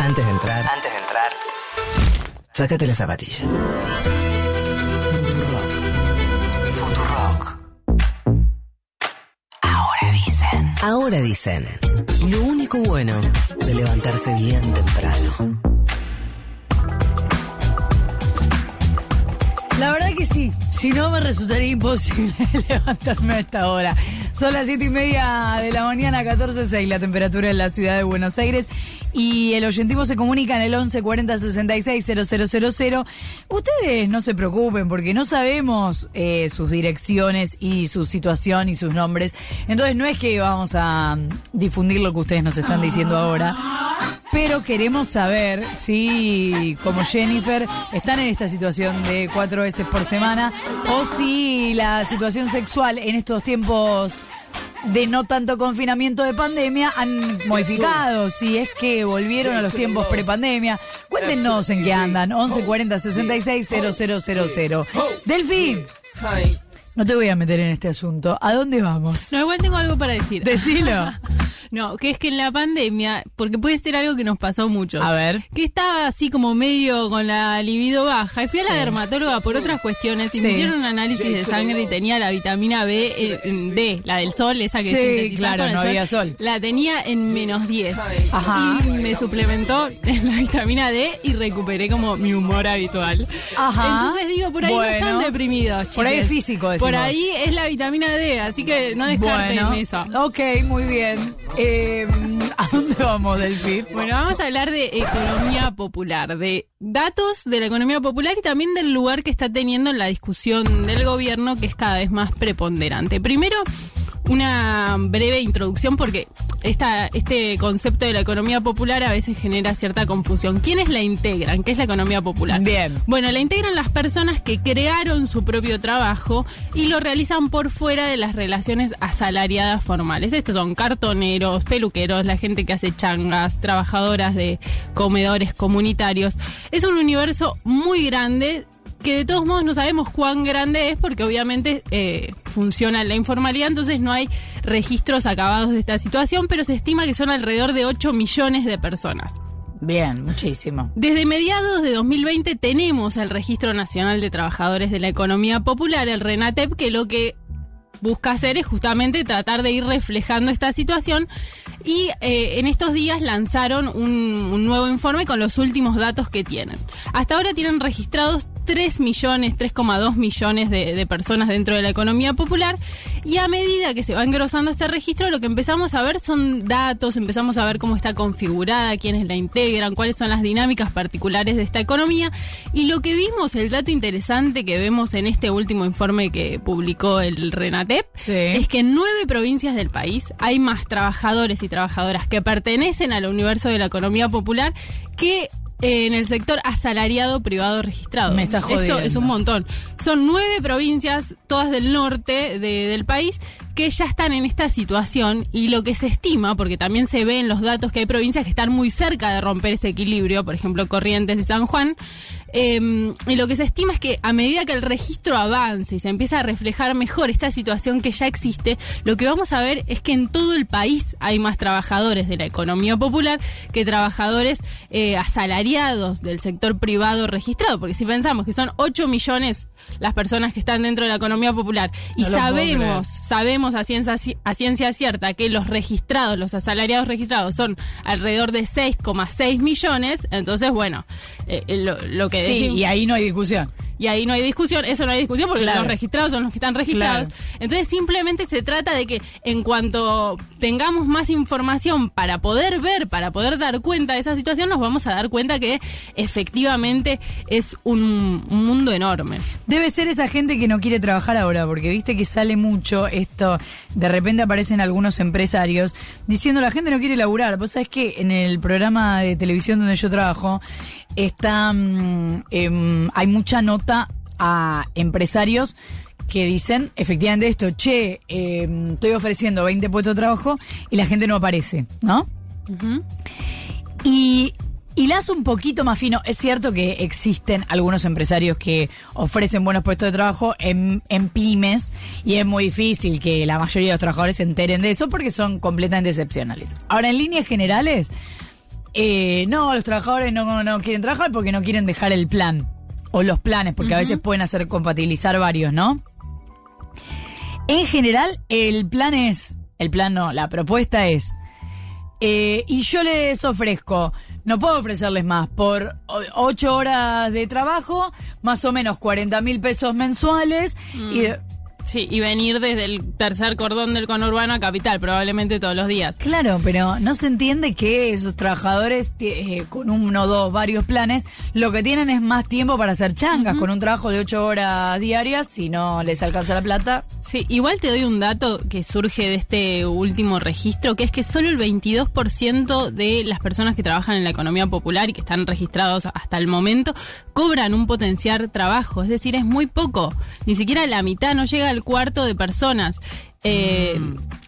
Antes de entrar, antes de entrar, sácate las zapatillas. Futurock. Ahora dicen. Ahora dicen. Lo único bueno de levantarse bien temprano. La verdad que sí. Si no, me resultaría imposible levantarme a esta hora. Son las siete y media de la mañana, 14.6 la temperatura en la ciudad de Buenos Aires. Y el oyentivo se comunica en el 11 40 66 000. Ustedes no se preocupen porque no sabemos eh, sus direcciones y su situación y sus nombres. Entonces no es que vamos a difundir lo que ustedes nos están diciendo ahora. Pero queremos saber si, como Jennifer, están en esta situación de cuatro veces por semana o si la situación sexual en estos tiempos de no tanto confinamiento de pandemia han modificado, si es que volvieron a los tiempos prepandemia. Cuéntenos en qué andan. 11 40 66 000. Delfín. No te voy a meter en este asunto. ¿A dónde vamos? No, igual tengo algo para decir. Decilo. No, que es que en la pandemia, porque puede ser algo que nos pasó mucho. A ver. Que estaba así como medio con la libido baja. Y fui a la dermatóloga por otras cuestiones y Sí. me hicieron un análisis de sangre y tenía la vitamina B, eh, D, la del sol, esa que Sí, claro, no había sol. La tenía en menos 10. Ajá. Y me suplementó en la vitamina D y recuperé como mi humor habitual. Ajá. Entonces digo, por ahí Bueno. no están deprimidos, Por ahí es físico, Por decimos. ahí es la vitamina D, así que no descarten Bueno, eso. ok, muy bien. Eh, ¿A dónde vamos, Delfín? Bueno, vamos a hablar de economía popular, de datos de la economía popular y también del lugar que está teniendo en la discusión del gobierno, que es cada vez más preponderante. Primero, una breve introducción porque esta, este concepto de la economía popular a veces genera cierta confusión. ¿Quiénes la integran? ¿Qué es la economía popular? Bien. Bueno, la integran las personas que crearon su propio trabajo y lo realizan por fuera de las relaciones asalariadas formales. Estos son cartoneros, peluqueros, la gente que hace changas, trabajadoras de comedores comunitarios. Es un universo muy grande que de todos modos no sabemos cuán grande es porque obviamente eh, funciona la informalidad, entonces no hay registros acabados de esta situación, pero se estima que son alrededor de 8 millones de personas. Bien, muchísimo. Desde mediados de 2020 tenemos el Registro Nacional de Trabajadores de la Economía Popular, el RENATEP, que lo que busca hacer es justamente tratar de ir reflejando esta situación y eh, en estos días lanzaron un, un nuevo informe con los últimos datos que tienen. Hasta ahora tienen registrados 3 millones, 3,2 millones de, de personas dentro de la economía popular y a medida que se va engrosando este registro lo que empezamos a ver son datos, empezamos a ver cómo está configurada, quiénes la integran, cuáles son las dinámicas particulares de esta economía y lo que vimos, el dato interesante que vemos en este último informe que publicó el RENATEP Sí. es que en nueve provincias del país hay más trabajadores y trabajadoras que pertenecen al universo de la economía popular que eh, en el sector asalariado privado registrado. Me está Esto jodiendo. es un montón. Son nueve provincias, todas del norte de- del país, que ya están en esta situación y lo que se estima, porque también se ve en los datos que hay provincias que están muy cerca de romper ese equilibrio, por ejemplo Corrientes y San Juan, eh, y lo que se estima es que a medida que el registro avance y se empieza a reflejar mejor esta situación que ya existe, lo que vamos a ver es que en todo el país hay más trabajadores de la economía popular que trabajadores eh, asalariados del sector privado registrado, porque si pensamos que son 8 millones las personas que están dentro de la economía popular y No sabemos, sabemos a ciencia, a ciencia cierta que los registrados, los asalariados registrados son alrededor de 6,6 millones, entonces bueno, eh, eh, lo, lo que Sí, decimos... y ahí no hay discusión. Y ahí no hay discusión, eso no hay discusión porque Claro. los registrados son los que están registrados. Claro. Entonces simplemente se trata de que en cuanto tengamos más información para poder ver, para poder dar cuenta de esa situación, nos vamos a dar cuenta que efectivamente es un, un mundo enorme. Debe ser esa gente que no quiere trabajar ahora, porque viste que sale mucho esto, de repente aparecen algunos empresarios diciendo la gente no quiere laburar. Vos sabés que en el programa de televisión donde yo trabajo, está, mm, em, hay mucha nota a empresarios que dicen efectivamente esto, che, em, estoy ofreciendo 20 puestos de trabajo y la gente no aparece, ¿no? Ujú. Y, y un poquito más fino. Es cierto que existen algunos empresarios que ofrecen buenos puestos de trabajo en, en pymes y es muy difícil que la mayoría de los trabajadores se enteren de eso porque son completamente excepcionales. Ahora, en líneas generales, eh, no, los trabajadores no, no quieren trabajar porque no quieren dejar el plan. O los planes, porque a veces pueden hacer compatibilizar varios, ¿no? En general, el plan es, el plan no, la propuesta es, eh, y yo les ofrezco, no puedo ofrecerles más, por o- ocho horas de trabajo, más o menos 40 mil pesos mensuales, y de- Sí, y venir desde el tercer cordón del conurbano a Capital, probablemente todos los días. Claro, pero no se entiende que esos trabajadores eh, con uno, dos, varios planes, lo que tienen es más tiempo para hacer changas, con un trabajo de ocho horas diarias, si no les alcanza la plata. Sí, igual te doy un dato que surge de este último registro, que es que solo el 22% de las personas que trabajan en la economía popular y que están registrados hasta el momento cobran un potenciar trabajo, es decir, es muy poco, ni siquiera la mitad, no llega al cuarto de personas. Eh,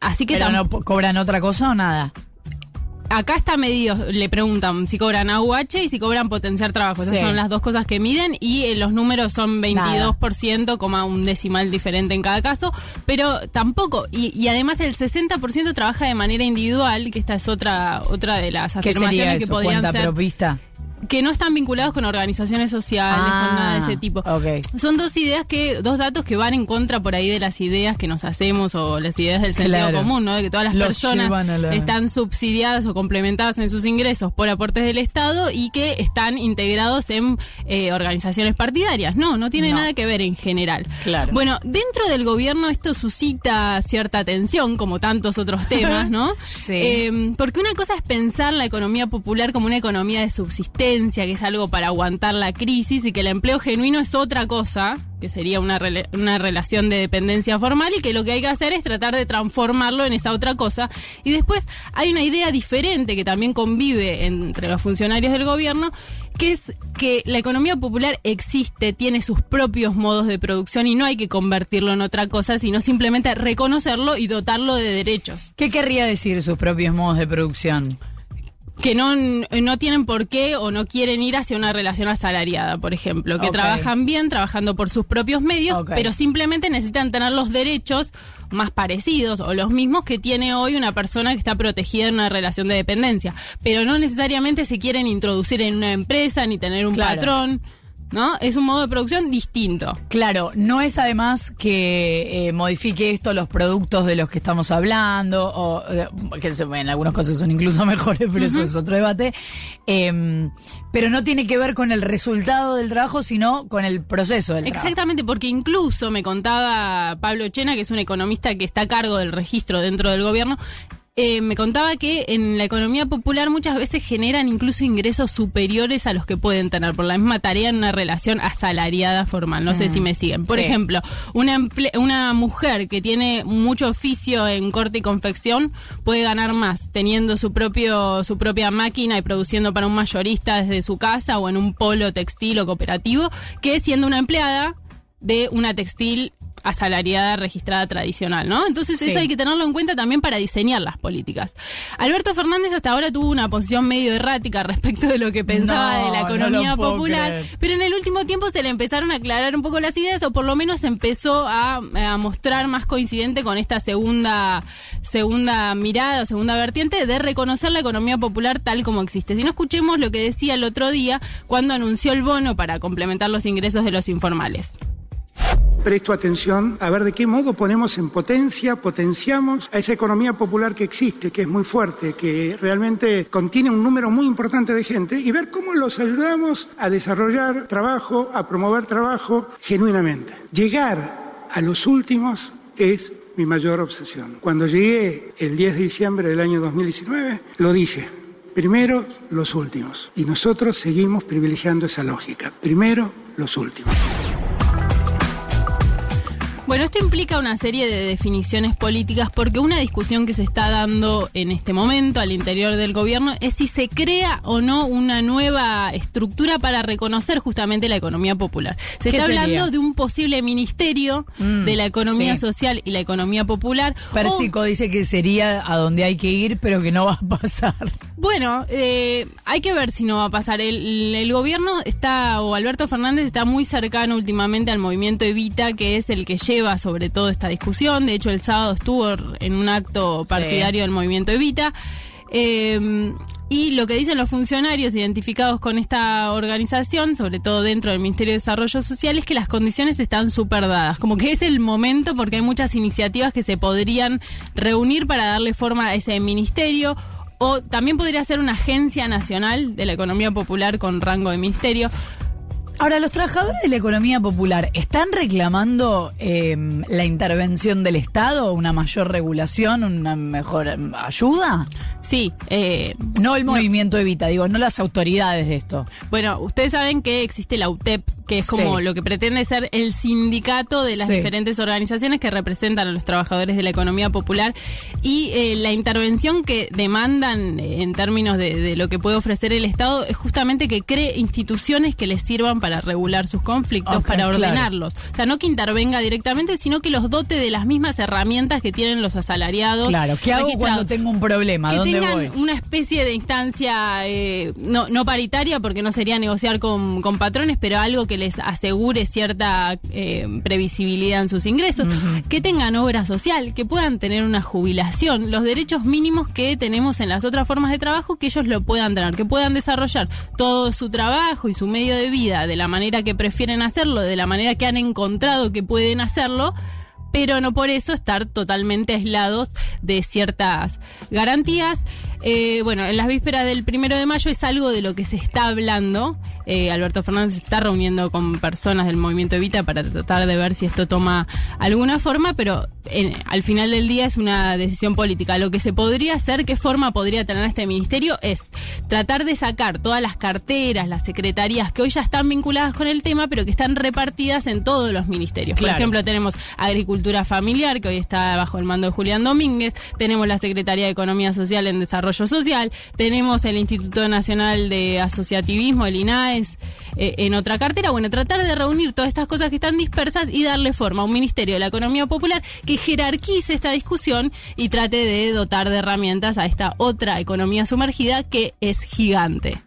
Así que Pero no cobran otra cosa o nada. acá está medido, le preguntan si cobran AUH y si cobran potenciar trabajo. Esas Sí. son las dos cosas que miden y eh, los números son 22%, coma un decimal diferente en cada caso, pero tampoco. Y, y además el 60% trabaja de manera individual, que esta es otra otra de las ¿Qué afirmaciones que podrían ¿Cuenta ser propista? Que no están vinculados con organizaciones sociales, con nada de ese tipo. Ah. Son dos ideas que, dos datos que van en contra por ahí de las ideas que nos hacemos o las ideas del sentido Claro. común, ¿no? De que todas las Los personas la- están subsidiadas o complementadas en sus ingresos por aportes del Estado y que están integrados en eh, organizaciones partidarias. No, no tiene No. nada que ver en general. Claro. Bueno, dentro del gobierno esto suscita cierta tensión, como tantos otros temas, ¿no? Sí. Eh, porque una cosa es pensar la economía popular como una economía de subsistencia, que es algo para aguantar la crisis, y que el empleo genuino es otra cosa, que sería una, una relación de dependencia formal, y que lo que hay que hacer es tratar de transformarlo en esa otra cosa. Y después hay una idea diferente que también convive entre los funcionarios del gobierno, que es que la economía popular existe, tiene sus propios modos de producción y no hay que convertirlo en otra cosa, sino simplemente reconocerlo y dotarlo de derechos. ¿Qué querría decir sus propios modos de producción? Que no, no tienen por qué o no quieren ir hacia una relación asalariada, por ejemplo, que trabajan bien, trabajando por sus propios medios, pero simplemente necesitan tener los derechos más parecidos o los mismos que tiene hoy una persona que está protegida en una relación de dependencia, pero no necesariamente se quieren introducir en una empresa ni tener un Claro. patrón, ¿no? Es un modo de producción distinto. Claro, no es además que eh, modifique esto los productos de los que estamos hablando, o eh, que en algunos casos son incluso mejores, pero eso es otro debate. Em, pero no tiene que ver con el resultado del trabajo, sino con el proceso del trabajo. Exactamente, porque incluso me contaba Pablo Chena, que es un economista que está a cargo del registro dentro del gobierno, eh, me contaba que en la economía popular muchas veces generan incluso ingresos superiores a los que pueden tener por la misma tarea en una relación asalariada formal. No sé si me siguen. Por Sí. ejemplo, una, una mujer que tiene mucho oficio en corte y confección puede ganar más teniendo su propio su propia máquina y produciendo para un mayorista desde su casa o en un polo textil o cooperativo que siendo una empleada de una textil asalariada registrada tradicional, ¿no? Entonces Sí. eso hay que tenerlo en cuenta también para diseñar las políticas. Alberto Fernández hasta ahora tuvo una posición medio errática respecto de lo que pensaba No, de la no economía popular, creer. pero en el último tiempo se le empezaron a aclarar un poco las ideas o por lo menos empezó a, a mostrar más coincidente con esta segunda segunda mirada o segunda vertiente de reconocer la economía popular tal como existe. Si no escuchemos lo que decía el otro día cuando anunció el bono para complementar los ingresos de los informales. Presto atención a ver de qué modo ponemos en potencia, potenciamos a esa economía popular que existe, que es muy fuerte, que realmente contiene un número muy importante de gente, y ver cómo los ayudamos a desarrollar trabajo, a promover trabajo genuinamente. Llegar a los últimos es mi mayor obsesión. Cuando llegué el 10 de diciembre del año 2019, lo dije. Primero los últimos. Y nosotros seguimos privilegiando esa lógica. Primero los últimos. Bueno, esto implica una serie de definiciones políticas porque una discusión que se está dando en este momento al interior del gobierno es si se crea o no una nueva estructura para reconocer justamente la economía popular. Se ¿Qué está sería? hablando de un posible ministerio Mm, de la economía sí. social y la economía popular. o- Pérsico dice que sería a donde hay que ir, pero que no va a pasar. Bueno, eh, hay que ver si no va a pasar. El, el gobierno está, o Alberto Fernández está muy cercano últimamente al movimiento Evita, que es el que lleva sobre todo esta discusión. De hecho, el sábado estuvo en un acto partidario del movimiento Evita. Eh, Y lo que dicen los funcionarios identificados con esta organización, sobre todo dentro del Ministerio de Desarrollo Social, es que las condiciones están súper dadas. Como que es el momento porque hay muchas iniciativas que se podrían reunir para darle forma a ese ministerio. O también podría ser una agencia nacional de la economía popular con rango de ministerio. Ahora, los trabajadores de la economía popular, ¿están reclamando eh, la intervención del Estado, una mayor regulación, una mejor eh, ayuda? Sí, eh, No el movimiento Evita, digo, no las autoridades de esto. Bueno, ustedes saben que existe la UTEP, que es como Sí. lo que pretende ser el sindicato de las Sí. diferentes organizaciones que representan a los trabajadores de la economía popular y eh, la intervención que demandan eh, en términos de, de lo que puede ofrecer el Estado es justamente que cree instituciones que les sirvan para regular sus conflictos, para claro. ordenarlos. O sea, no que intervenga directamente, sino que los dote de las mismas herramientas que tienen los asalariados. Claro, ¿qué hago cuando tengo un problema? que ¿Dónde tengan voy? una especie de instancia eh, no, no paritaria, porque no sería negociar con, con patrones, pero algo que les asegure cierta eh, previsibilidad en sus ingresos, que tengan obra social, que puedan tener una jubilación, los derechos mínimos que tenemos en las otras formas de trabajo, que ellos lo puedan tener, que puedan desarrollar todo su trabajo y su medio de vida de la manera que prefieren hacerlo, de la manera que han encontrado que pueden hacerlo pero no por eso estar totalmente aislados de ciertas garantías. Eh, bueno, en las vísperas del primero de mayo es algo de lo que se está hablando. Eh, Alberto Fernández está reuniendo con personas del movimiento Evita para tratar de ver si esto toma alguna forma, pero en- al final del día es una decisión política. Lo que se podría hacer, qué forma podría tener este ministerio, es tratar de sacar todas las carteras, las secretarías que hoy ya están vinculadas con el tema, pero que están repartidas en todos los ministerios. Claro. Por ejemplo, tenemos Agricultura Familiar, que hoy está bajo el mando de Julián Domínguez, tenemos la Secretaría de Economía Social en Desarrollo Social, tenemos el Instituto Nacional de Asociativismo, el Eh, en otra cartera. Bueno, tratar de reunir todas estas cosas que están dispersas y darle forma a un Ministerio de la Economía Popular que jerarquice esta discusión y trate de dotar de herramientas a esta otra economía sumergida que es gigante.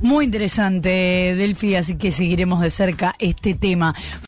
Muy interesante, Delphi, así que seguiremos de cerca este tema.